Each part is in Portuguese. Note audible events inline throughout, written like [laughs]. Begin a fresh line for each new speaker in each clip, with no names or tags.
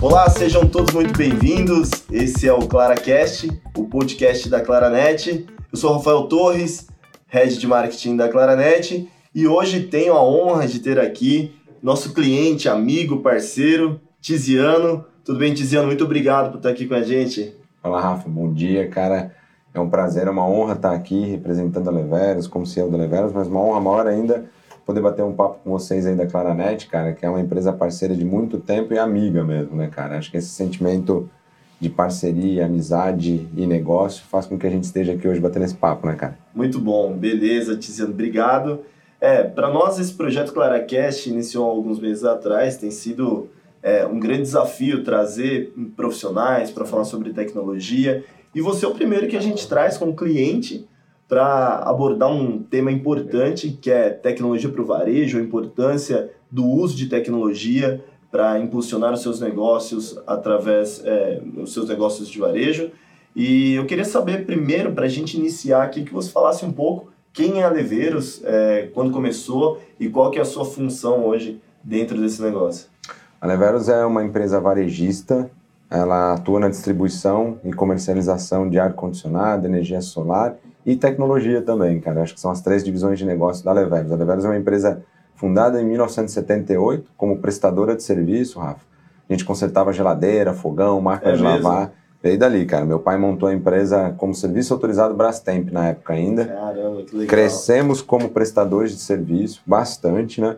Olá, sejam todos muito bem-vindos. Esse é o ClaraCast, o podcast da Claranet. Eu sou Rafael Torres, head de marketing da Claranet, e hoje tenho a honra de ter aqui nosso cliente, amigo, parceiro, Tiziano. Tudo bem, Tiziano? Muito obrigado por estar aqui com a gente.
Fala, Rafa. Bom dia, cara. É um prazer, é uma honra estar aqui representando a Leveros, como CEO da Leveros, mas uma honra maior ainda poder bater um papo com vocês aí da Claranet, cara, que é uma empresa parceira de muito tempo e amiga mesmo, né, cara? Acho que esse sentimento de parceria, amizade e negócio faz com que a gente esteja aqui hoje batendo esse papo, né, cara?
Muito bom, beleza, Tiziano, obrigado. É, para nós esse projeto ClaraCast iniciou alguns meses atrás, tem sido é, um grande desafio trazer profissionais para falar sobre tecnologia e você é o primeiro que a gente traz como cliente para abordar um tema importante que é tecnologia para o varejo, a importância do uso de tecnologia para impulsionar os seus negócios através é, dos seus negócios de varejo. E eu queria saber primeiro, para a gente iniciar aqui, que você falasse um pouco quem é a Leveiros, é, quando começou e qual que é a sua função hoje dentro desse negócio?
A Leveros é uma empresa varejista, ela atua na distribuição e comercialização de ar-condicionado, energia solar e tecnologia também, cara. Acho que são as três divisões de negócio da Leveros. A Leveros é uma empresa fundada em 1978 como prestadora de serviço, Rafa. A gente consertava geladeira, fogão, máquina é de mesmo? lavar. Veio dali, cara. Meu pai montou a empresa como serviço autorizado Brastemp na época ainda.
Caramba, que legal.
Crescemos como prestadores de serviço, bastante, né?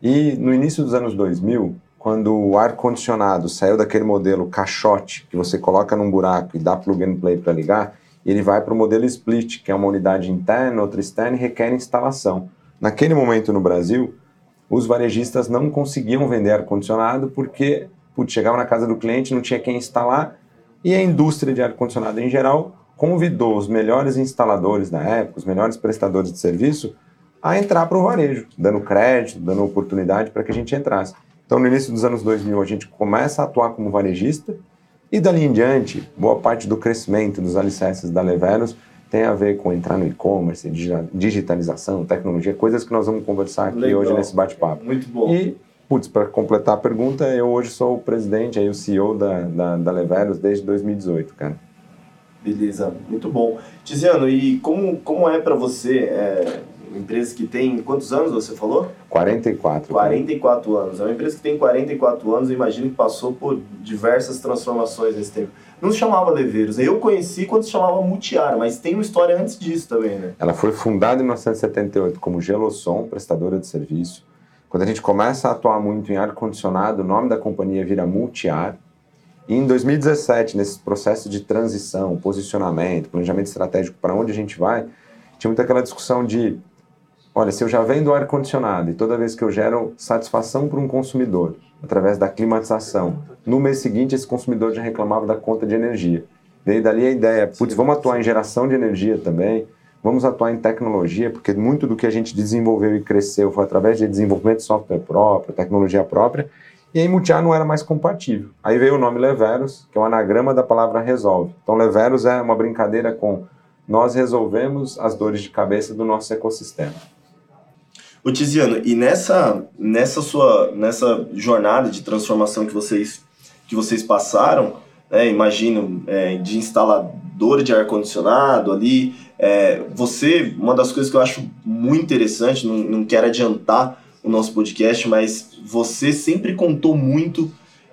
E no início dos anos 2000, quando o ar-condicionado saiu daquele modelo caixote, que você coloca num buraco e dá plug and play para ligar, ele vai para o modelo split, que é uma unidade interna, outra externa e requer instalação. Naquele momento no Brasil, os varejistas não conseguiam vender ar-condicionado porque putz, chegava na casa do cliente, não tinha quem instalar e a indústria de ar-condicionado em geral convidou os melhores instaladores da época, os melhores prestadores de serviço, a entrar para o varejo, dando crédito, dando oportunidade para que a gente entrasse. Então, no início dos anos 2000, a gente começa a atuar como varejista e dali em diante, boa parte do crescimento dos alicerces da Leveros tem a ver com entrar no e-commerce, digitalização, tecnologia, coisas que nós vamos conversar aqui Legal. hoje nesse bate-papo.
Muito bom.
E Putz, para completar a pergunta, eu hoje sou o presidente, aí, o CEO da, da, da Leveros desde 2018, cara.
Beleza, muito bom. Tiziano, e como, como é para você, é, uma empresa que tem quantos anos você falou?
44.
44 cara. anos. É uma empresa que tem 44 anos, eu imagino que passou por diversas transformações nesse tempo. Não se chamava Leveiros. Eu conheci quando se chamava Mutiara, mas tem uma história antes disso também, né?
Ela foi fundada em 1978 como Gelosson, prestadora de serviço. Quando a gente começa a atuar muito em ar-condicionado, o nome da companhia vira Multiar. E em 2017, nesse processo de transição, posicionamento, planejamento estratégico para onde a gente vai, tinha muito aquela discussão de: olha, se eu já vendo ar-condicionado e toda vez que eu gero satisfação para um consumidor através da climatização, no mês seguinte esse consumidor já reclamava da conta de energia. Veio dali a ideia: putz, vamos atuar em geração de energia também Vamos atuar em tecnologia, porque muito do que a gente desenvolveu e cresceu foi através de desenvolvimento de software próprio, tecnologia própria, e aí Multiar não era mais compatível. Aí veio o nome Leveros, que é um anagrama da palavra resolve. Então Leveros é uma brincadeira com nós resolvemos as dores de cabeça do nosso ecossistema.
O Tiziano, e nessa, nessa sua nessa jornada de transformação que vocês, que vocês passaram, né, imagino, é, de instalador de ar-condicionado ali, é, você, uma das coisas que eu acho muito interessante, não, não quero adiantar o nosso podcast, mas você sempre contou muito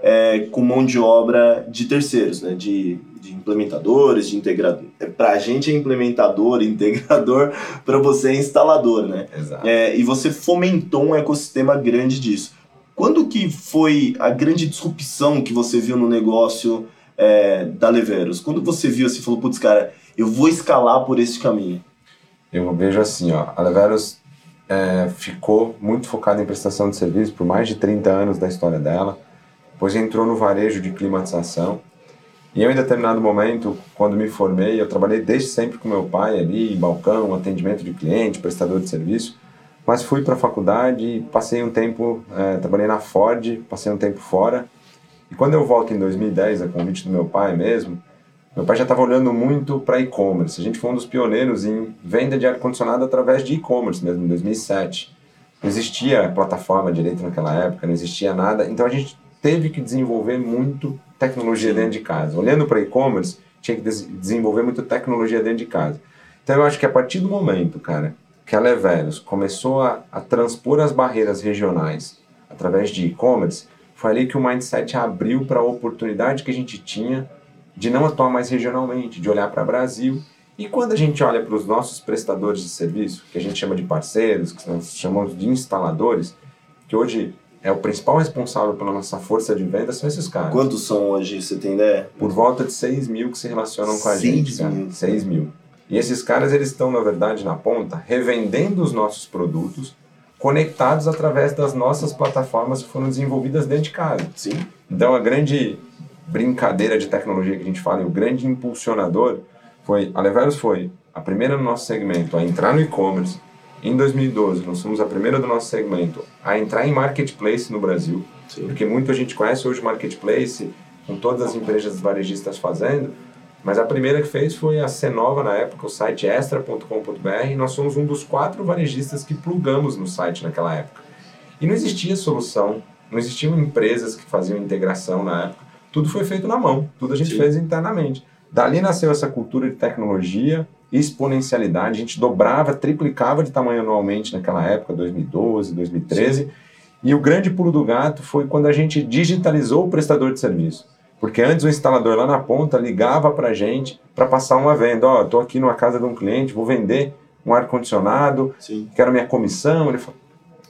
é, com mão de obra de terceiros, né? de, de implementadores, de integradores. É, para a gente é implementador, [laughs] integrador, para você é instalador, né?
Exato.
É, e você fomentou um ecossistema grande disso. Quando que foi a grande disrupção que você viu no negócio é, da Leveros? Quando você viu assim, falou, putz, cara, eu vou escalar por esse caminho?
Eu vejo assim, ó, a Leveros é, ficou muito focada em prestação de serviço por mais de 30 anos da história dela, depois entrou no varejo de climatização, e eu, em determinado momento, quando me formei, eu trabalhei desde sempre com meu pai ali, balcão, atendimento de cliente, prestador de serviço, mas fui para a faculdade, passei um tempo, é, trabalhei na Ford, passei um tempo fora, e quando eu volto em 2010, a convite do meu pai mesmo, meu pai já estava olhando muito para e-commerce. A gente foi um dos pioneiros em venda de ar-condicionado através de e-commerce mesmo, em 2007. Não existia plataforma direito naquela época, não existia nada. Então a gente teve que desenvolver muito tecnologia dentro de casa. Olhando para e-commerce, tinha que desenvolver muito tecnologia dentro de casa. Então eu acho que a partir do momento, cara, que a Leveros começou a, a transpor as barreiras regionais através de e-commerce, foi ali que o mindset abriu para a oportunidade que a gente tinha de não atuar mais regionalmente, de olhar para o Brasil. E quando a gente olha para os nossos prestadores de serviço, que a gente chama de parceiros, que nós chamamos de instaladores, que hoje é o principal responsável pela nossa força de venda, são esses caras.
Quantos são hoje, você tem ideia?
Por volta de 6 mil que se relacionam com a gente, cara. Mil. 6 mil. E esses caras, eles estão, na verdade, na ponta, revendendo os nossos produtos, conectados através das nossas plataformas que foram desenvolvidas dentro de casa.
Sim.
Então, a grande brincadeira de tecnologia que a gente fala, e o grande impulsionador foi, a Leveros foi a primeira no nosso segmento a entrar no e-commerce. Em 2012, nós fomos a primeira do nosso segmento a entrar em marketplace no Brasil, Sim. porque muita gente conhece hoje o marketplace, com todas as empresas varejistas fazendo, mas a primeira que fez foi a Cenova na época, o site extra.com.br, e nós somos um dos quatro varejistas que plugamos no site naquela época. E não existia solução, não existiam empresas que faziam integração na época tudo foi feito na mão, tudo a gente Sim. fez internamente. Dali nasceu essa cultura de tecnologia, exponencialidade, a gente dobrava, triplicava de tamanho anualmente naquela época, 2012, 2013. Sim. E o grande pulo do gato foi quando a gente digitalizou o prestador de serviço. Porque antes o instalador lá na ponta ligava para a gente para passar uma venda. Ó, oh, estou aqui numa casa de um cliente, vou vender um ar-condicionado, quero minha comissão. Ele falou,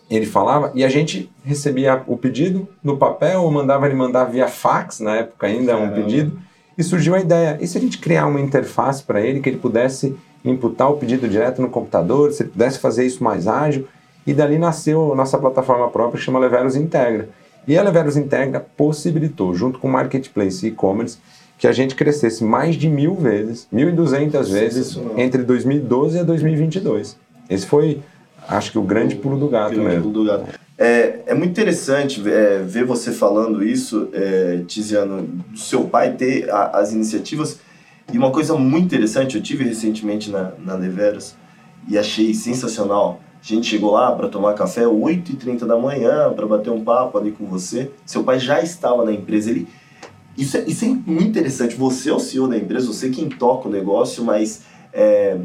ele falava e a gente recebia o pedido no papel ou mandava ele mandar via fax, na época ainda Caramba. um pedido, e surgiu a ideia, e se a gente criar uma interface para ele que ele pudesse imputar o pedido direto no computador, se ele pudesse fazer isso mais ágil, e dali nasceu a nossa plataforma própria que chama Leveros Integra. E a Leveros Integra possibilitou, junto com o Marketplace e e-commerce, que a gente crescesse mais de mil vezes, 1.200 vezes, entre 2012 e 2022. Esse foi Acho que o grande pulo do gato mesmo.
É, é muito interessante é, ver você falando isso, é, Tiziano, do seu pai ter a, as iniciativas. E uma coisa muito interessante, eu tive recentemente na, na Leveros e achei sensacional. A gente chegou lá para tomar café 8h30 da manhã, para bater um papo ali com você. Seu pai já estava na empresa. Ele, isso, é, isso é muito interessante. Você é o CEO da empresa, você quem toca o negócio, mas é,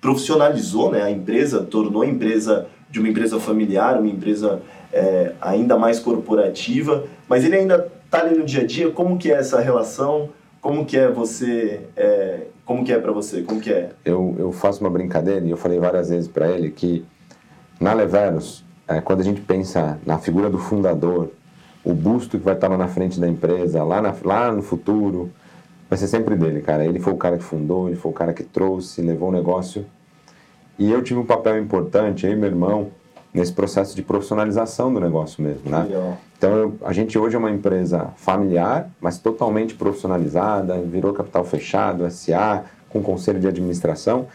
profissionalizou né, a empresa, tornou a empresa de uma empresa familiar, uma empresa é, ainda mais corporativa, mas ele ainda está ali no dia a dia. Como que é essa relação? Como que é você? É, como que é para você? Como que é?
Eu, eu faço uma brincadeira e eu falei várias vezes para ele que na Leveros, é, quando a gente pensa na figura do fundador, o busto que vai estar lá na frente da empresa, lá, na, lá no futuro, vai ser sempre dele, cara. Ele foi o cara que fundou, ele foi o cara que trouxe, levou o negócio. E eu tive um papel importante, e meu irmão, nesse processo de profissionalização do negócio mesmo, né? Legal. Então, eu, a gente hoje é uma empresa familiar, mas totalmente profissionalizada, virou capital fechado, SA, com conselho de administração.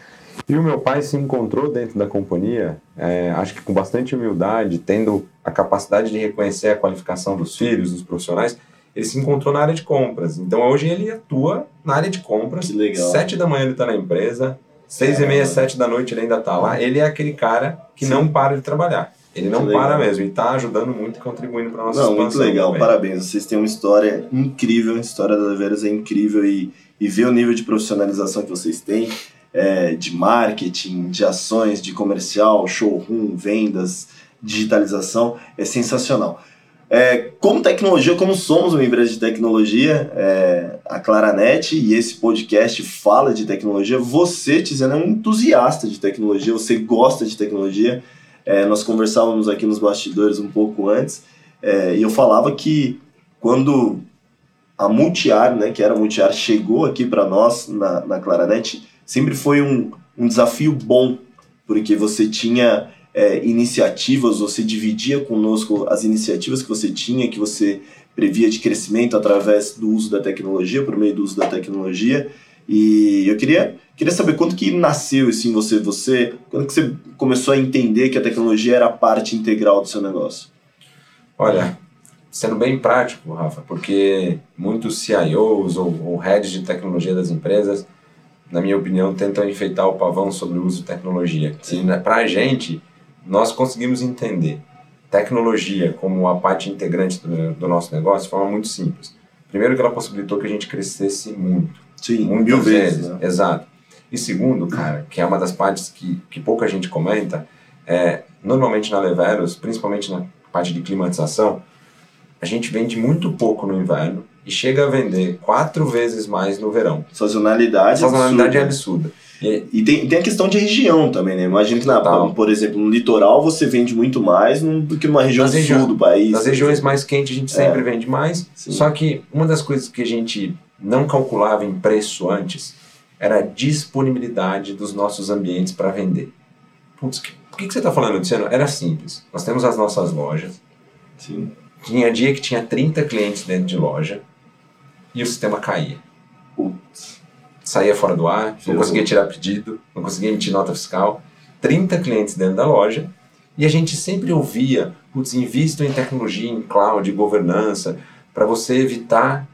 E o meu pai se encontrou dentro da companhia, é, acho que com bastante humildade, tendo a capacidade de reconhecer a qualificação dos filhos, dos profissionais, ele se encontrou na área de compras. Então hoje ele atua na área de compras.
Que legal.
Sete da manhã ele está na empresa, seis e meia, sete da noite ele ainda está lá. Ele é aquele cara que Sim. não para de trabalhar. Ele não para mesmo e está ajudando muito e contribuindo para nossa
Não, muito legal, também. parabéns. Vocês têm uma história incrível, a história da Veras é incrível e, e ver o nível de profissionalização que vocês têm, é, de marketing, de ações, de comercial, showroom, vendas, digitalização, é sensacional. É, como tecnologia, como somos uma empresa de tecnologia, é, a Claranet e esse podcast fala de tecnologia, você, Tiziana, é um entusiasta de tecnologia, você gosta de tecnologia. É, nós conversávamos aqui nos bastidores um pouco antes é, e eu falava que quando a Multiar, né, que era a Multiar, chegou aqui para nós na, na Claranet, sempre foi um, um desafio bom, porque você tinha é, iniciativas, você dividia conosco as iniciativas que você tinha, que você previa de crescimento através do uso da tecnologia, por meio do uso da tecnologia. E eu queria, queria saber quando que nasceu isso em você, você, quando que você começou a entender que a tecnologia era parte integral do seu negócio?
Olha, sendo bem prático, Rafa, porque muitos CIOs ou, ou heads de tecnologia das empresas, na minha opinião, tentam enfeitar o pavão sobre o uso de tecnologia. Né, Para a gente, nós conseguimos entender tecnologia como a parte integrante do, do, nosso negócio de forma muito simples. Primeiro que ela possibilitou que a gente crescesse muito.
Sim, mil vezes. vezes
né? Exato. E segundo, cara, que é uma das partes que, que pouca gente comenta, é, normalmente na Leveros, principalmente na parte de climatização, a gente vende muito pouco no inverno e chega a vender quatro vezes mais no verão.
Sazonalidade
Sazonalidade é absurda.
E, e tem, tem a questão de região também, né? Imagina que, na, por exemplo, no litoral você vende muito mais do que numa região nas sul do país.
Nas regiões mais quentes a gente sempre é. vende mais. Sim. Só que uma das coisas que a gente não calculava em preço antes era a disponibilidade dos nossos ambientes para vender. Putz, que, por que, que você está falando, Luciano? Era simples. Nós temos as nossas lojas.
Sim.
Tinha dia que tinha 30 clientes dentro de loja e o sistema caía.
Putz.
Saía fora do ar, não conseguia tirar pedido, não conseguia emitir nota fiscal. 30 clientes dentro da loja e a gente sempre ouvia, putz, invistam em tecnologia, em cloud, governança, para você evitar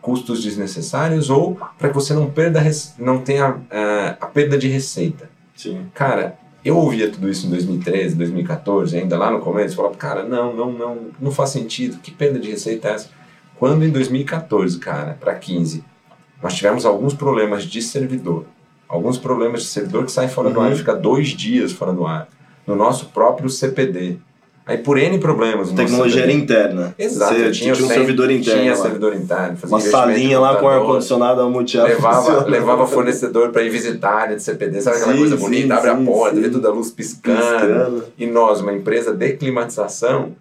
custos desnecessários ou para que você não perda não tenha uh, a perda de receita.
Sim.
Cara, eu ouvia tudo isso em 2013, 2014, ainda lá no começo, falava, cara, não, não, não, não faz sentido, que perda de receita é essa? Quando em 2014, cara, para 15, nós tivemos alguns problemas de servidor, alguns problemas de servidor que sai fora uhum. do ar e uhum. fica dois dias fora do ar, no nosso próprio CPD, Aí por N problemas.
Tecnologia era interna.
Exato.
Você tinha, tinha um servidor interno.
Tinha lá. servidor interno.
Uma salinha lá com ar-condicionado amuteado.
Levava, [laughs] levava fornecedor para ir visitar a área de CPD. Sabe aquela sim, coisa bonita? Sim, abre sim, a porta, vê toda a luz piscando. piscando. E nós, uma empresa de climatização,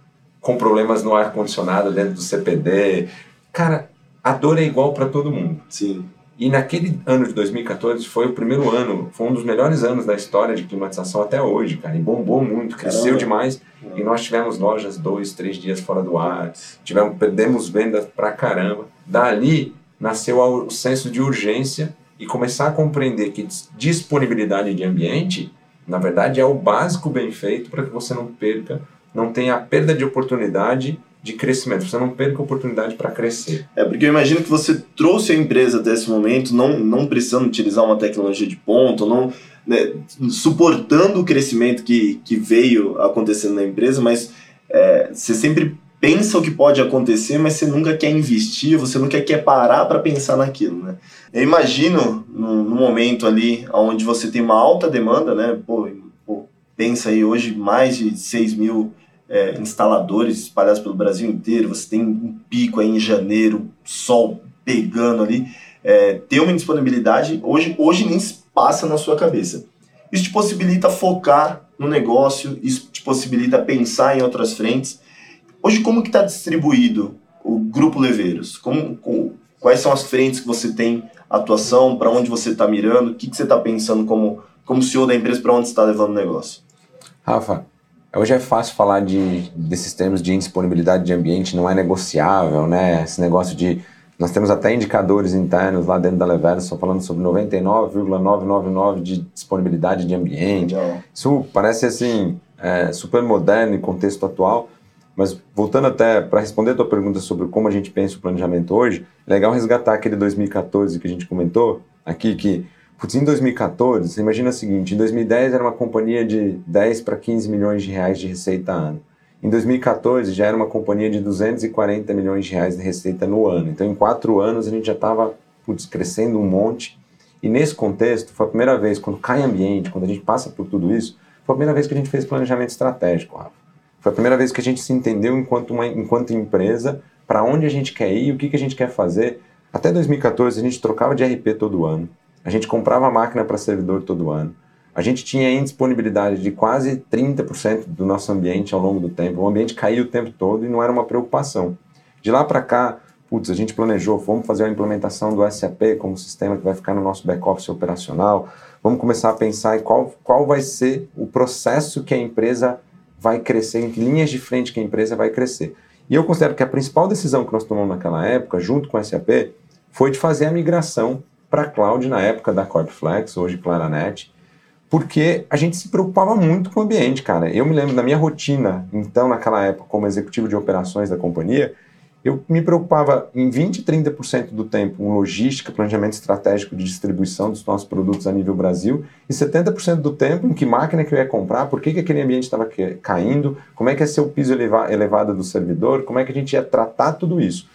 com problemas no ar-condicionado dentro do CPD. Cara, a dor é igual para todo mundo.
Sim.
E naquele ano de 2014 foi o primeiro ano, foi um dos melhores anos da história de climatização até hoje, cara. E bombou muito, cresceu Caramba. demais. E nós tivemos lojas dois, três dias fora do ar, tivemos, perdemos vendas pra caramba. Dali nasceu o senso de urgência e começar a compreender que disponibilidade de ambiente, na verdade, é o básico bem feito para que você não perca, não tenha a perda de oportunidade de crescimento, você não perca oportunidade para crescer.
É, porque eu imagino que você trouxe a empresa até esse momento, não, não precisando utilizar uma tecnologia de ponta, não né, suportando o crescimento que, que veio acontecendo na empresa, mas é, você sempre pensa o que pode acontecer, mas você nunca quer investir, você nunca quer parar para pensar naquilo, né? Eu imagino no, no, momento ali onde você tem uma alta demanda, né? Pô, pô pensa aí hoje mais de 6 mil é, instaladores espalhados pelo Brasil inteiro, você tem um pico aí em janeiro, sol pegando ali, é, ter uma disponibilidade, hoje, hoje nem passa na sua cabeça. Isso te possibilita focar no negócio, isso te possibilita pensar em outras frentes. Hoje, como que está distribuído o Grupo Leveiros? Como, com, quais são as frentes que você tem atuação, para onde você está mirando, o que, que você está pensando como, como CEO da empresa, para onde está levando o negócio?
Rafa, Hoje é fácil falar de, desses termos de indisponibilidade de ambiente, não é negociável, né? Esse negócio de. Nós temos até indicadores internos lá dentro da Leveros, só falando sobre 99,999 de disponibilidade de ambiente. Isso parece assim, é, super moderno em contexto atual, mas voltando até para responder a tua pergunta sobre como a gente pensa o planejamento hoje, é legal resgatar aquele 2014 que a gente comentou aqui, que Putz, em 2014, você imagina o seguinte, em 2010 era uma companhia de 10 para 15 milhões de reais de receita ano. Em 2014 já era uma companhia de 240 milhões de reais de receita no ano. Então em quatro anos a gente já estava crescendo um monte. E nesse contexto, foi a primeira vez, quando cai ambiente, quando a gente passa por tudo isso, foi a primeira vez que a gente fez planejamento estratégico, Rafa. Foi a primeira vez que a gente se entendeu enquanto, uma, enquanto empresa para onde a gente quer ir, o que, que a gente quer fazer. Até 2014 a gente trocava de RP todo ano. A gente comprava máquina para servidor todo ano. A gente tinha indisponibilidade de quase 30% do nosso ambiente ao longo do tempo. O ambiente caía o tempo todo e não era uma preocupação. De lá para cá, putz, a gente planejou, vamos fazer a implementação do SAP como sistema que vai ficar no nosso back-office operacional. Vamos começar a pensar em qual, qual vai ser o processo que a empresa vai crescer, em que linhas de frente que a empresa vai crescer. E eu considero que a principal decisão que nós tomamos naquela época, junto com o SAP, foi de fazer a migração para cloud na época da Corpflex, hoje Claranet, porque a gente se preocupava muito com o ambiente, cara. Eu me lembro da minha rotina, então, naquela época, como executivo de operações da companhia, eu me preocupava em 20, 30% do tempo com logística, planejamento estratégico de distribuição dos nossos produtos a nível Brasil, e 70% do tempo em que máquina que eu ia comprar, por que, que aquele ambiente estava caindo, como é que ia ser o piso elevado do servidor, como é que a gente ia tratar tudo isso.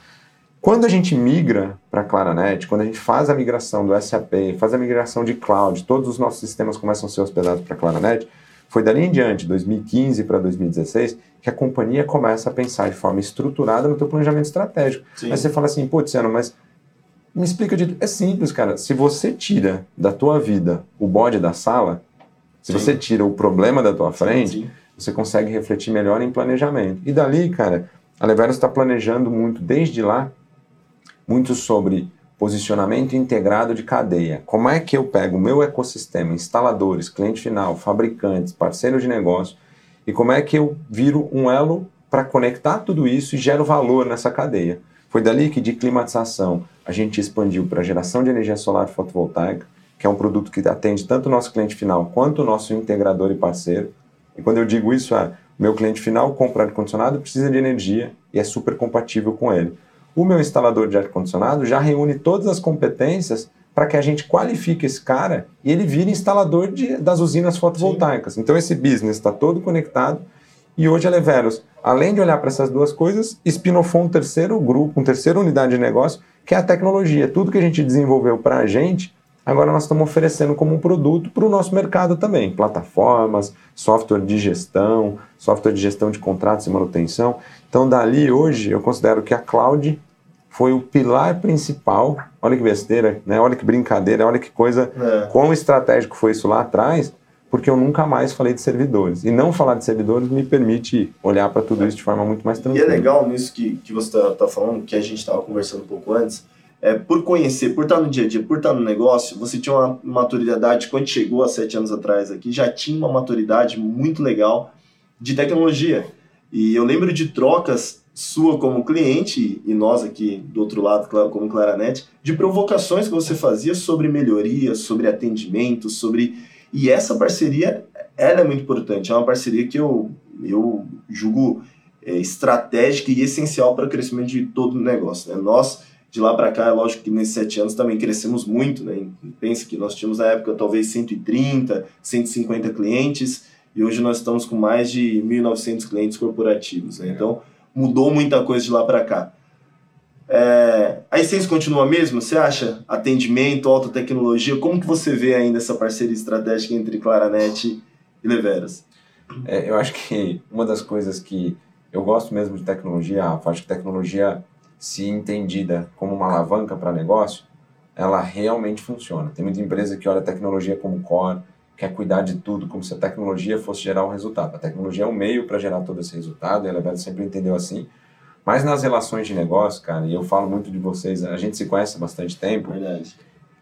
Quando a gente migra para a Claranet, quando a gente faz a migração do SAP, faz a migração de cloud, todos os nossos sistemas começam a ser hospedados para a Claranet, foi dali em diante, 2015 para 2016, que a companhia começa a pensar de forma estruturada no teu planejamento estratégico. Sim. Aí você fala assim, putz, mas me explica de... É simples, cara. Se você tira da tua vida o bode da sala, se sim. você tira o problema da tua frente, sim, você consegue refletir melhor em planejamento. E dali, cara, a Leveros está planejando muito desde lá muito sobre posicionamento integrado de cadeia. Como é que eu pego o meu ecossistema, instaladores, cliente final, fabricantes, parceiros de negócio, e como é que eu viro um elo para conectar tudo isso e gero valor nessa cadeia. Foi dali que de climatização a gente expandiu para geração de energia solar fotovoltaica, que é um produto que atende tanto o nosso cliente final quanto o nosso integrador e parceiro. E quando eu digo isso, é meu cliente final compra ar-condicionado, precisa de energia e é super compatível com ele o meu instalador de ar-condicionado já reúne todas as competências para que a gente qualifique esse cara e ele vire instalador de, das usinas fotovoltaicas. Sim. Então esse business está todo conectado e hoje a Leveros, além de olhar para essas duas coisas, espinofou um terceiro grupo, um terceiro unidade de negócio, que é a tecnologia. Tudo que a gente desenvolveu para a gente, agora nós estamos oferecendo como um produto para o nosso mercado também. Plataformas, software de gestão, software de gestão de contratos e manutenção. Então, dali hoje, eu considero que a cloud foi o pilar principal. Olha que besteira, né? Olha que brincadeira, olha que coisa. É. Quão estratégico foi isso lá atrás, porque eu nunca mais falei de servidores. E não falar de servidores me permite olhar para tudo isso de forma muito mais tranquila.
E é legal nisso que, que você está tá falando, que a gente estava conversando um pouco antes. É, por conhecer, por estar no dia a dia, por estar no negócio, você tinha uma maturidade, quando chegou há sete anos atrás aqui, já tinha uma maturidade muito legal de tecnologia. E eu lembro de trocas sua como cliente e nós aqui do outro lado, como Claranet, de provocações que você fazia sobre melhoria, sobre atendimento, sobre e essa parceria ela é muito importante. É uma parceria que eu eu julgo é, estratégica e essencial para o crescimento de todo o negócio. Né? Nós de lá para cá, é lógico que nesses sete anos também crescemos muito, né? Pensa que nós tínhamos na época talvez 130, 150 clientes e hoje nós estamos com mais de 1.900 clientes corporativos. Né? Então, mudou muita coisa de lá para cá. É, a essência continua a mesma? Você acha? Atendimento, alta tecnologia, como que você vê ainda essa parceria estratégica entre Claranet e Leveras?
É, eu acho que [laughs] uma das coisas que eu gosto mesmo de tecnologia, Rafa, acho que tecnologia, se entendida como uma alavanca para negócio, ela realmente funciona. Tem muita empresa que olha tecnologia como core, quer cuidar de tudo, como se a tecnologia fosse gerar um resultado. A tecnologia é um meio para gerar todo esse resultado, e a sempre entendeu assim. Mas nas relações de negócio, cara, e eu falo muito de vocês, a gente se conhece há bastante tempo.
Verdade.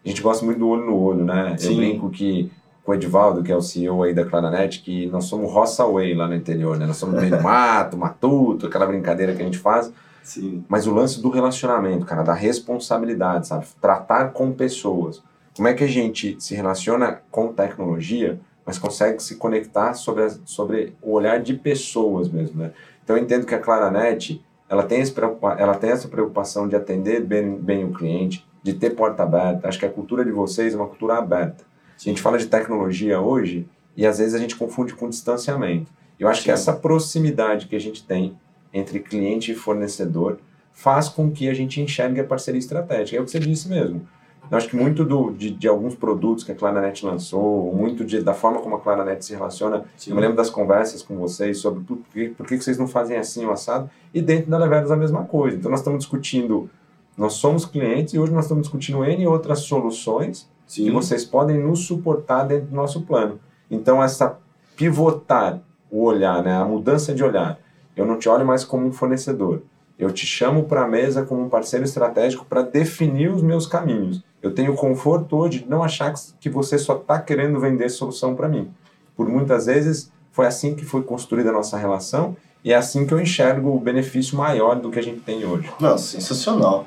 A gente gosta muito do olho no olho, né? Sim. Eu brinco que com o Edivaldo, que é o CEO aí da Claranet, que nós somos roça way lá no interior, né? Nós somos meio do [laughs] mato, matuto, aquela brincadeira que a gente faz.
Sim.
Mas o lance do relacionamento, cara, da responsabilidade, sabe? Tratar com pessoas. Como é que a gente se relaciona com tecnologia, mas consegue se conectar sobre, a, sobre o olhar de pessoas mesmo, né? Então eu entendo que a Claranet, ela tem, esse, ela tem essa preocupação de atender bem, bem o cliente, de ter porta aberta. Acho que a cultura de vocês é uma cultura aberta. A gente fala de tecnologia hoje e às vezes a gente confunde com distanciamento. Eu acho Sim. que essa proximidade que a gente tem entre cliente e fornecedor faz com que a gente enxergue a parceria estratégica. É o que você disse mesmo. Eu acho que muito do, de, de, alguns produtos que a Claranet lançou, muito de, da forma como a Claranet se relaciona, Sim. eu me lembro das conversas com vocês sobre por que, por que vocês não fazem assim o assado, e dentro da Leveros a mesma coisa. Então nós estamos discutindo, nós somos clientes e hoje nós estamos discutindo N outras soluções Sim. que vocês podem nos suportar dentro do nosso plano. Então essa pivotar o olhar, né, a mudança de olhar, eu não te olho mais como um fornecedor, eu te chamo para a mesa como um parceiro estratégico para definir os meus caminhos. Eu tenho conforto hoje de não achar que você só está querendo vender solução para mim. Por muitas vezes foi assim que foi construída a nossa relação e é assim que eu enxergo o benefício maior do que a gente tem hoje.
Nossa, sensacional.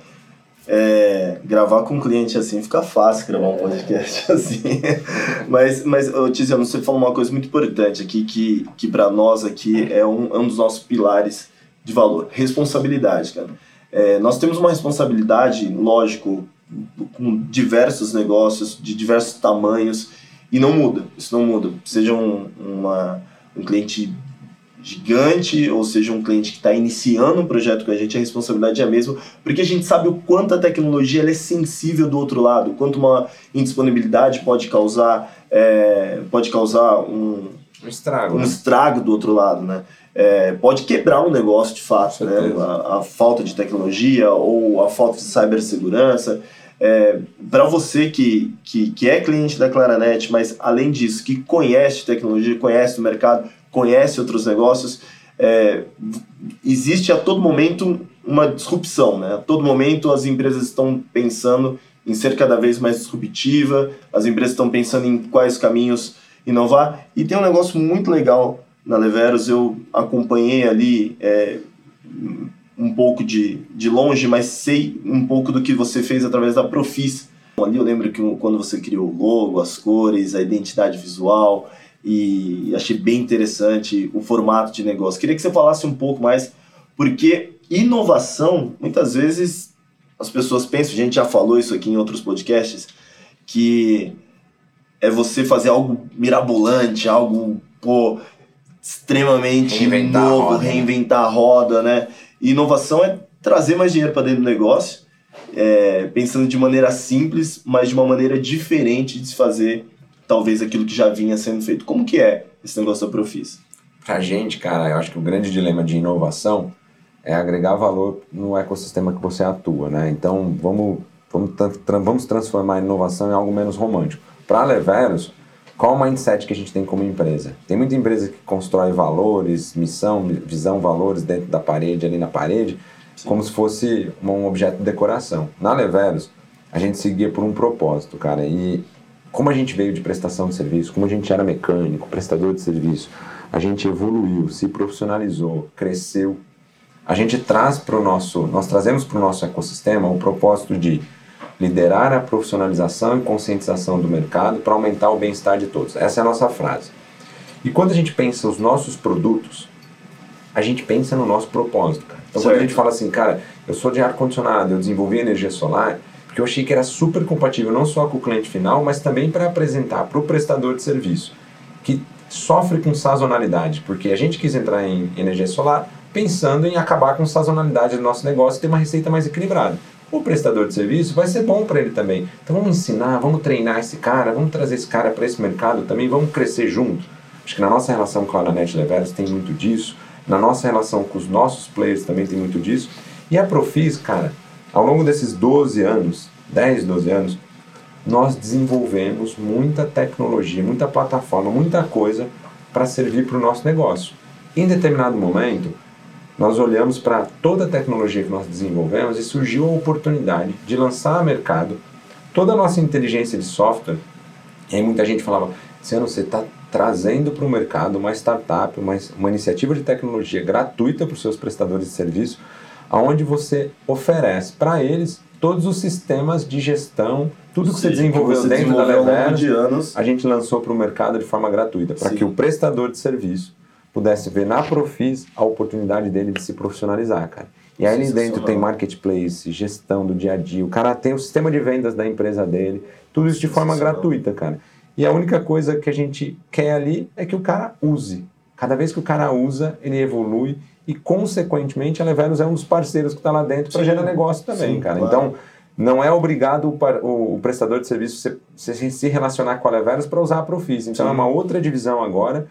É, gravar com um cliente assim fica fácil gravar um podcast [laughs] assim. mas, mas Tiziano, você falou uma coisa muito importante aqui que, que para nós aqui é um, é um dos nossos pilares de valor: responsabilidade, cara. É, nós temos uma responsabilidade, lógico, com diversos negócios de diversos tamanhos e não muda. Isso não muda. Seja um, uma, um cliente gigante, ou seja, um cliente que está iniciando um projeto com a gente, a responsabilidade é a mesma, porque a gente sabe o quanto a tecnologia é sensível do outro lado, o quanto uma indisponibilidade pode causar, é, pode causar um,
um estrago,
um
né?
estrago do outro lado, né? É, pode quebrar um negócio de fato, né? A, a, falta de tecnologia ou a falta de cibersegurança. É, para você que, que, que é cliente da Claranet, mas além disso, que conhece tecnologia, conhece o mercado, conhece outros negócios, é, existe a todo momento uma disrupção, né? A todo momento as empresas estão pensando em ser cada vez mais disruptiva, as empresas estão pensando em quais caminhos inovar. E tem um negócio muito legal na Leveros, eu acompanhei ali é, um pouco de, de longe, mas sei um pouco do que você fez através da Profis. Ali eu lembro que quando você criou o logo, as cores, a identidade visual, e achei bem interessante o formato de negócio. Queria que você falasse um pouco mais, porque inovação, muitas vezes as pessoas pensam, a gente já falou isso aqui em outros podcasts, que é você fazer algo mirabolante, algo pô, extremamente reinventar novo, a roda, né? reinventar a roda, né? Inovação é trazer mais dinheiro para dentro do negócio, é, pensando de maneira simples, mas de uma maneira diferente de se fazer talvez aquilo que já vinha sendo feito. Como que é esse negócio da Profis?
Pra gente, cara, eu acho que o grande dilema de inovação é agregar valor no ecossistema que você atua, né? Então, vamos, vamos, vamos transformar a inovação em algo menos romântico. Para Leveros, qual o mindset que a gente tem como empresa? Tem muita empresa que constrói valores, missão, visão, valores dentro da parede, ali na parede, Sim. como se fosse um objeto de decoração. Na Leveros, a gente seguia por um propósito, cara, e como a gente veio de prestação de serviço, como a gente era mecânico, prestador de serviço, a gente evoluiu, se profissionalizou, cresceu. A gente traz para o nosso, nós trazemos para o nosso ecossistema o propósito de liderar a profissionalização e conscientização do mercado para aumentar o bem-estar de todos. Essa é a nossa frase. E quando a gente pensa os nossos produtos, a gente pensa no nosso propósito, cara. Então certo. quando a gente fala assim, cara, eu sou de ar condicionado, eu desenvolvi energia solar, porque eu achei que era super compatível não só com o cliente final, mas também para apresentar para o prestador de serviço, que sofre com sazonalidade, porque a gente quis entrar em energia solar pensando em acabar com sazonalidade do nosso negócio e ter uma receita mais equilibrada. O prestador de serviço vai ser bom para ele também. Então vamos ensinar, vamos treinar esse cara, vamos trazer esse cara para esse mercado também, vamos crescer junto. Acho que na nossa relação com a Net Leveros tem muito disso, na nossa relação com os nossos players também tem muito disso. E a Profis, cara, ao longo desses 12 anos, 10, 12 anos, nós desenvolvemos muita tecnologia, muita plataforma, muita coisa para servir para o nosso negócio. Em determinado momento, nós olhamos para toda a tecnologia que nós desenvolvemos e surgiu a oportunidade de lançar a mercado toda a nossa inteligência de software. E aí muita gente falava, Luciano, você está trazendo para o mercado uma startup, uma, uma iniciativa de tecnologia gratuita para os seus prestadores de serviço, aonde você oferece para eles todos os sistemas de gestão, tudo que Sim, você desenvolveu que você dentro desenvolveu da Leveros, de anos. a gente lançou para o mercado de forma gratuita, para que o prestador de serviço pudesse ver na Profis a oportunidade dele de se profissionalizar, cara. E aí ali dentro tem marketplace, gestão do dia a dia, o cara tem o sistema de vendas da empresa dele, tudo isso de forma gratuita, cara. E a única coisa que a gente quer ali é que o cara use. Cada vez que o cara usa, ele evolui e, consequentemente, a Leveros é um dos parceiros que está lá dentro para gerar negócio também, sim, cara. Claro. Então, não é obrigado o, o, prestador de serviço se, se, se relacionar com a Leveros para usar a Profis. Então, sim. é uma outra divisão agora,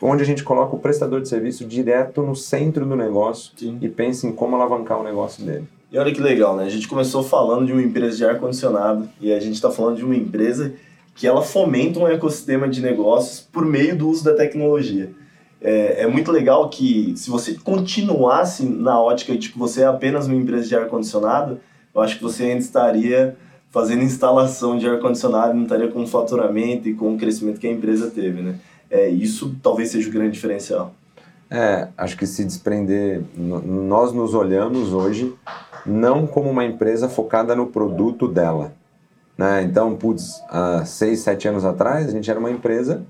onde a gente coloca o prestador de serviço direto no centro do negócio sim. e pensa em como alavancar o negócio dele.
E olha que legal, né? A gente começou falando de uma empresa de ar-condicionado e a gente está falando de uma empresa que ela fomenta um ecossistema de negócios por meio do uso da tecnologia é, é, muito legal que se você continuasse na ótica de que você é apenas uma empresa de ar-condicionado, eu acho que você ainda estaria fazendo instalação de ar-condicionado, não estaria com o faturamento e com o crescimento que a empresa teve, né? É, isso talvez seja o grande diferencial.
É, acho que se desprender. Nós nos olhamos hoje não como uma empresa focada no produto dela. Né? Então, putz, há seis, sete anos atrás, a gente era uma empresa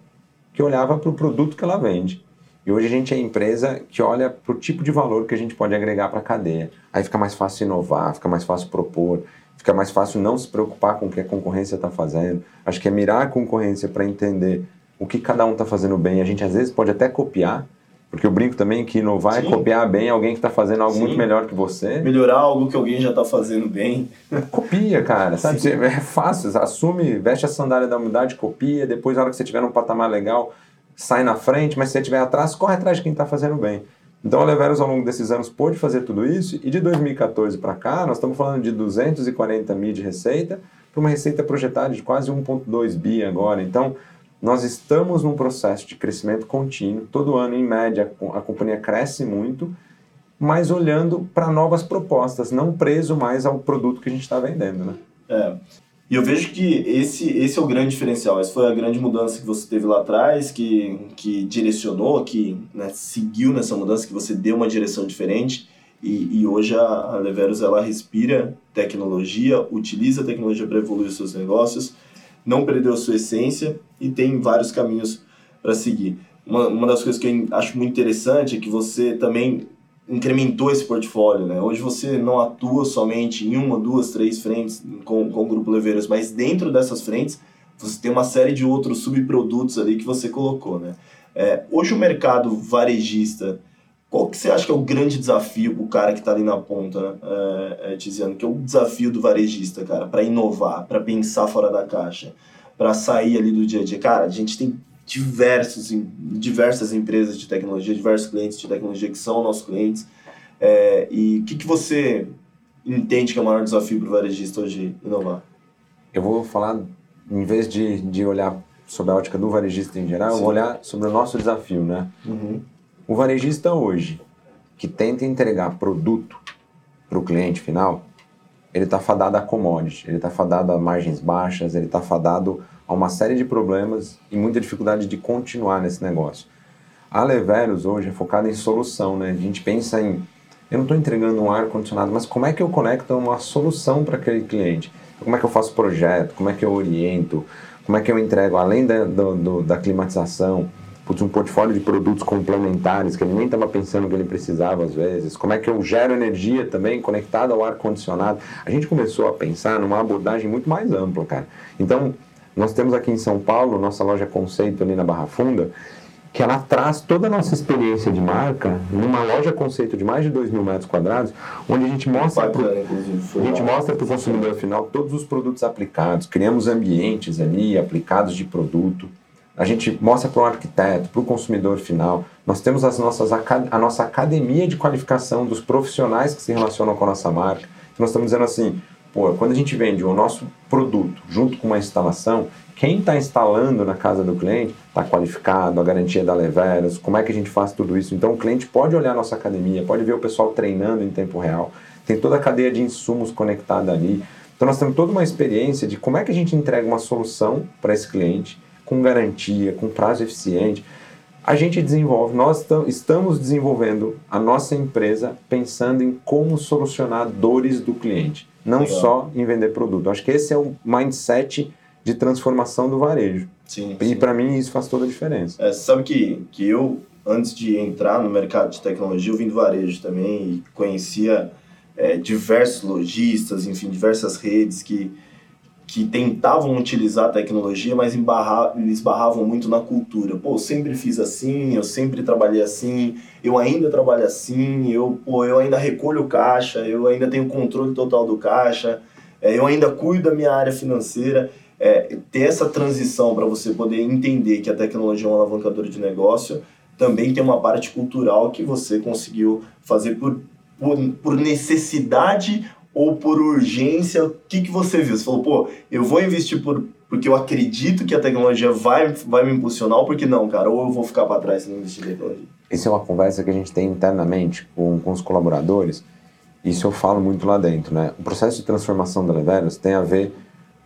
que olhava para o produto que ela vende. E hoje a gente é empresa que olha para o tipo de valor que a gente pode agregar para a cadeia. Aí fica mais fácil inovar, fica mais fácil propor, fica mais fácil não se preocupar com o que a concorrência está fazendo. Acho que é mirar a concorrência para entender o que cada um está fazendo bem. A gente às vezes pode até copiar, porque eu brinco também que inovar é Sim. é copiar bem alguém que está fazendo algo Sim. muito melhor que você.
Melhorar algo que alguém já está fazendo bem. [laughs]
Copia, cara, sabe? Sim. É fácil, assume, veste a sandália da humildade, copia, depois na hora que você tiver num patamar legal, sai na frente, mas se você estiver atrás, corre atrás de quem está fazendo bem. Então a Leveros ao longo desses anos pôde fazer tudo isso e de 2014 para cá nós estamos falando de 240 mil de receita para uma receita projetada de quase 1,2 bi agora. Então nós estamos num processo de crescimento contínuo. Todo ano, em média, a companhia cresce muito, mas olhando para novas propostas, não preso mais ao produto que a gente está vendendo. Né?
É. E eu vejo que esse, esse é o grande diferencial. Essa foi a grande mudança que você teve lá atrás, que, que direcionou, que né, seguiu nessa mudança, que você deu uma direção diferente. E, e hoje a, a Leveros ela respira tecnologia, utiliza a tecnologia para evoluir os seus negócios não perdeu a sua essência e tem vários caminhos para seguir. Uma, uma das coisas que eu acho muito interessante é que você também incrementou esse portfólio, né? Hoje você não atua somente em uma, duas, três frentes com, com o Grupo Leveiros, mas dentro dessas frentes você tem uma série de outros subprodutos ali que você colocou, né? É, hoje o mercado varejista qual que você acha que é o grande desafio o cara que está ali na ponta, né? é, é, Tiziano? Que é o desafio do varejista, cara, para inovar, para pensar fora da caixa, para sair ali do dia a dia. Cara, a gente tem diversos, diversas empresas de tecnologia, diversos clientes de tecnologia que são nossos clientes. É, e o que, que você entende que é o maior desafio para o varejista hoje inovar?
Eu vou falar, em vez de, de olhar sobre a ótica do varejista em geral, Sim. eu vou olhar sobre o nosso desafio, né? Uhum. O varejista hoje, que tenta entregar produto para o cliente final, ele está fadado a commodity, ele está fadado a margens baixas, ele está fadado a uma série de problemas e muita dificuldade de continuar nesse negócio. A Leveros hoje é focada em solução, né? A gente pensa em, eu não estou entregando um ar-condicionado, mas como é que eu conecto uma solução para aquele cliente? Como é que eu faço projeto? Como é que eu oriento? Como é que eu entrego, além da, do, do, da climatização, putz, um portfólio de produtos complementares que ele nem estava pensando que ele precisava às vezes. Como é que eu gero energia também conectada ao ar-condicionado? A gente começou a pensar numa abordagem muito mais ampla, cara. Então, nós temos aqui em São Paulo, nossa loja Conceito ali na Barra Funda, que ela traz toda a nossa experiência de marca numa loja conceito de mais de 2 mil metros quadrados, onde a gente mostra para a gente mostra para o consumidor final todos os produtos aplicados, criamos ambientes ali aplicados de produto, a gente mostra para o arquiteto, para o consumidor final. Nós temos as nossas, a nossa academia de qualificação dos profissionais que se relacionam com a nossa marca. Nós estamos dizendo assim, pô, quando a gente vende o nosso produto junto com uma instalação, quem está instalando na casa do cliente está qualificado, a garantia da Leveros, como é que a gente faz tudo isso. Então o cliente pode olhar nossa academia, pode ver o pessoal treinando em tempo real, tem toda a cadeia de insumos conectada ali. Então nós temos toda uma experiência de como é que a gente entrega uma solução para esse cliente com garantia, com prazo eficiente. A gente desenvolve, nós estamos desenvolvendo a nossa empresa pensando em como solucionar dores do cliente, não Legal. só em vender produto. Acho que esse é o mindset de transformação do varejo. Sim, e para mim isso faz toda a diferença.
É, sabe que, que eu, antes de entrar no mercado de tecnologia, eu vim do varejo também e conhecia é, diversos lojistas, enfim, diversas redes que que tentavam utilizar a tecnologia, mas embarra, esbarravam muito na cultura. Pô, eu sempre fiz assim, eu sempre trabalhei assim, eu ainda trabalho assim, eu, pô, eu ainda recolho caixa, eu ainda tenho controle total do caixa, é, eu ainda cuido da minha área financeira. É, ter essa transição para você poder entender que a tecnologia é um alavancador de negócio, também tem uma parte cultural que você conseguiu fazer por, por, por necessidade ou por urgência? O que, que você viu? Você falou, pô, eu vou investir por, porque eu acredito que a tecnologia vai, vai me impulsionar, ou porque não, cara? Ou eu vou ficar para trás se não investir em tecnologia?
Isso é uma conversa que a gente tem internamente com, com os colaboradores. Isso eu falo muito lá dentro, né? O processo de transformação da Leveros tem a ver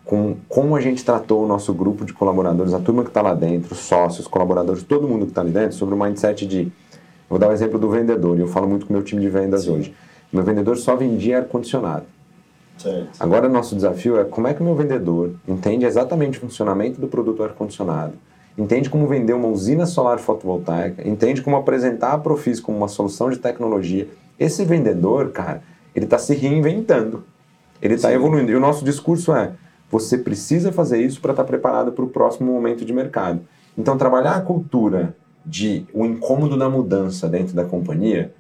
com como a gente tratou o nosso grupo de colaboradores, a turma que está lá dentro, os sócios, colaboradores, todo mundo que está ali dentro, sobre o mindset de Vou dar o um exemplo do vendedor, e eu falo muito com o meu time de vendas Sim. hoje. Meu vendedor só vendia ar-condicionado. Agora, nosso desafio é como é que o meu vendedor entende exatamente o funcionamento do produto ar-condicionado, entende como vender uma usina solar fotovoltaica, entende como apresentar a Profis como uma solução de tecnologia. Esse vendedor, cara, ele está se reinventando, ele está evoluindo. E o nosso discurso é: você precisa fazer isso para estar tá preparado para o próximo momento de mercado. Então, trabalhar a cultura de o incômodo da mudança dentro da companhia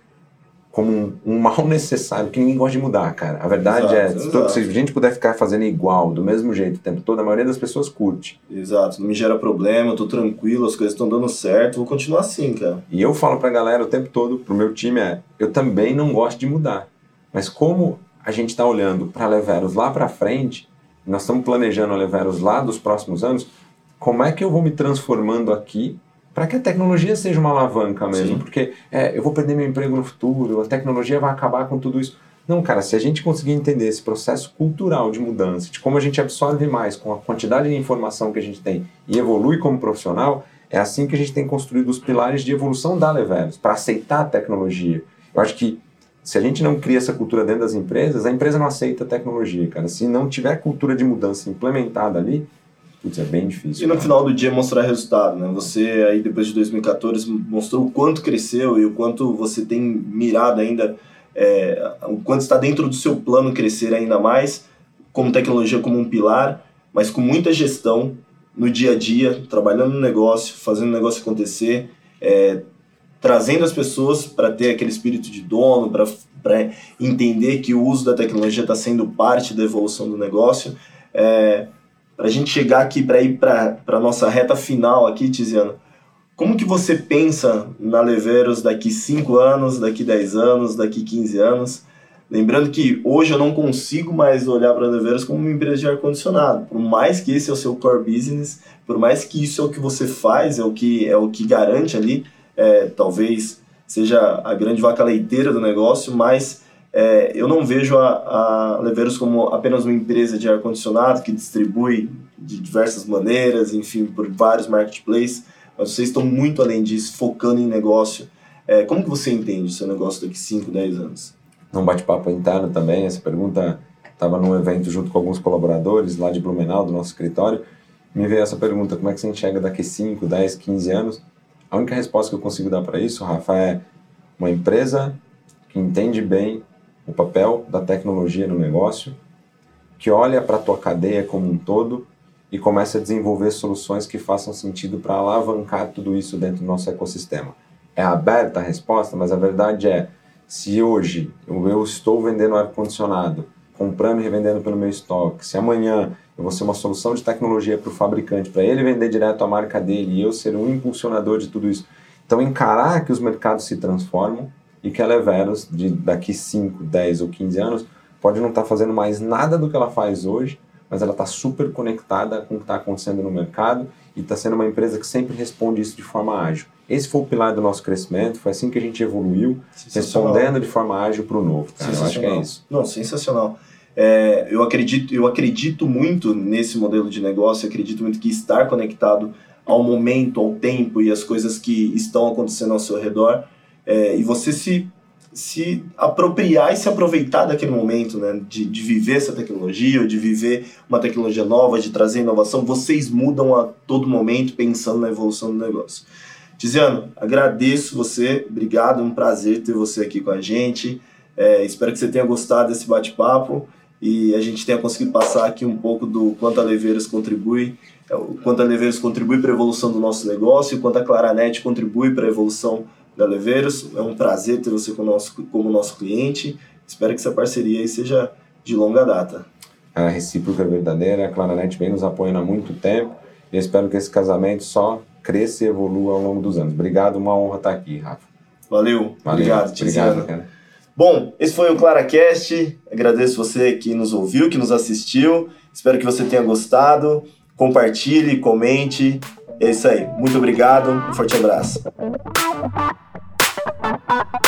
como um, mal [laughs] necessário, que ninguém gosta de mudar, cara. A verdade exato, é, se, todo, se, a gente puder ficar fazendo igual, do mesmo jeito, o tempo todo, a maioria das pessoas curte.
Exato, não me gera problema, eu tô tranquilo, as coisas estão dando certo, vou continuar assim, cara.
E eu falo pra galera o tempo todo, pro meu time, é, eu também não gosto de mudar. Mas como a gente tá olhando para Leveros lá para frente, nós estamos planejando a Leveros lá dos próximos anos, como é que eu vou me transformando aqui para que a tecnologia seja uma alavanca mesmo, Sim. porque é, eu vou perder meu emprego no futuro, a tecnologia vai acabar com tudo isso. Não, cara, se a gente conseguir entender esse processo cultural de mudança, de como a gente absorve mais com a quantidade de informação que a gente tem e evolui como profissional, é assim que a gente tem construído os pilares de evolução da Leveros, para aceitar a tecnologia. Eu acho que se a gente não cria essa cultura dentro das empresas, a empresa não aceita a tecnologia, cara. Se não tiver cultura de mudança implementada ali, Putz, é bem difícil.
E no final do dia mostrar resultado, né? Você aí depois de 2014 mostrou o quanto cresceu e o quanto você tem mirado ainda, é, o quanto está dentro do seu plano crescer ainda mais, como tecnologia como um pilar, mas com muita gestão no dia a dia, trabalhando no negócio, fazendo o negócio acontecer, é, trazendo as pessoas para ter aquele espírito de dono, para entender que o uso da tecnologia está sendo parte da evolução do negócio. É, para a gente chegar aqui, para ir para a nossa reta final aqui, Tiziano, como que você pensa na Leveros daqui 5 anos, daqui 10 anos, daqui 15 anos? Lembrando que hoje eu não consigo mais olhar para a Leveros como uma empresa de ar-condicionado. Por mais que esse é o seu core business, por mais que isso é o que você faz, é o que, é o que garante ali, é, talvez seja a grande vaca leiteira do negócio, mas é, eu não vejo a, a como apenas uma empresa de ar-condicionado que distribui de diversas maneiras, enfim, por vários marketplaces, mas vocês estão muito além disso, focando em negócio. É, como que você entende o seu negócio daqui 5, 10 anos?
Num bate-papo interno também, essa pergunta estava num evento junto com alguns colaboradores lá de Blumenau, do nosso escritório, me veio essa pergunta, como é que você enxerga daqui 5, 10, 15 anos? A única resposta que eu consigo dar para isso, Rafa, é uma empresa que entende bem o papel da tecnologia no negócio, que olha para a tua cadeia como um todo e começa a desenvolver soluções que façam sentido para alavancar tudo isso dentro do nosso ecossistema. É aberta a resposta, mas a verdade é, se hoje eu estou vendendo ar-condicionado, comprando e revendendo pelo meu estoque, se amanhã eu vou ser uma solução de tecnologia para o fabricante, para ele vender direto a marca dele e eu ser um impulsionador de tudo isso. Então, encarar que os mercados se transformam, e que a Leveros, de daqui 5, 10 ou 15 anos, pode não estar tá fazendo mais nada do que ela faz hoje, mas ela está super conectada com o que está acontecendo no mercado e está sendo uma empresa que sempre responde isso de forma ágil. Esse foi o pilar do nosso crescimento, foi assim que a gente evoluiu, respondendo de forma ágil para o novo. Cara. Eu acho que é isso.
Não, sensacional. É, eu, acredito, eu acredito muito nesse modelo de negócio, acredito muito que estar conectado ao momento, ao tempo e às coisas que estão acontecendo ao seu redor é, e você se, se apropriar e se aproveitar daquele momento, né? De, de viver essa tecnologia, de viver uma tecnologia nova, de trazer inovação, vocês mudam a todo momento pensando na evolução do negócio. Tiziano, agradeço você, obrigado, é um prazer ter você aqui com a gente. É, espero que você tenha gostado desse bate-papo e a gente tenha conseguido passar aqui um pouco do quanto a Leveiras contribui, é, o quanto a Leveiras contribui para a evolução do nosso negócio e quanto a Claranet contribui para a evolução da Leveiros. É um prazer ter você como nosso, como nosso cliente. Espero que essa parceria seja de longa data.
A recíproca é verdadeira, a Claranet vem nos apoiando há muito tempo e espero que esse casamento só cresça e evolua ao longo dos anos. Obrigado, uma honra estar aqui, Rafa.
Valeu, Valeu obrigado, Tiziano. Obrigado, cara. Bom, esse foi o ClaraCast. Agradeço você que nos ouviu, que nos assistiu. Espero que você tenha gostado. Compartilhe, comente. É isso aí. Muito obrigado. Um forte abraço. Thank you.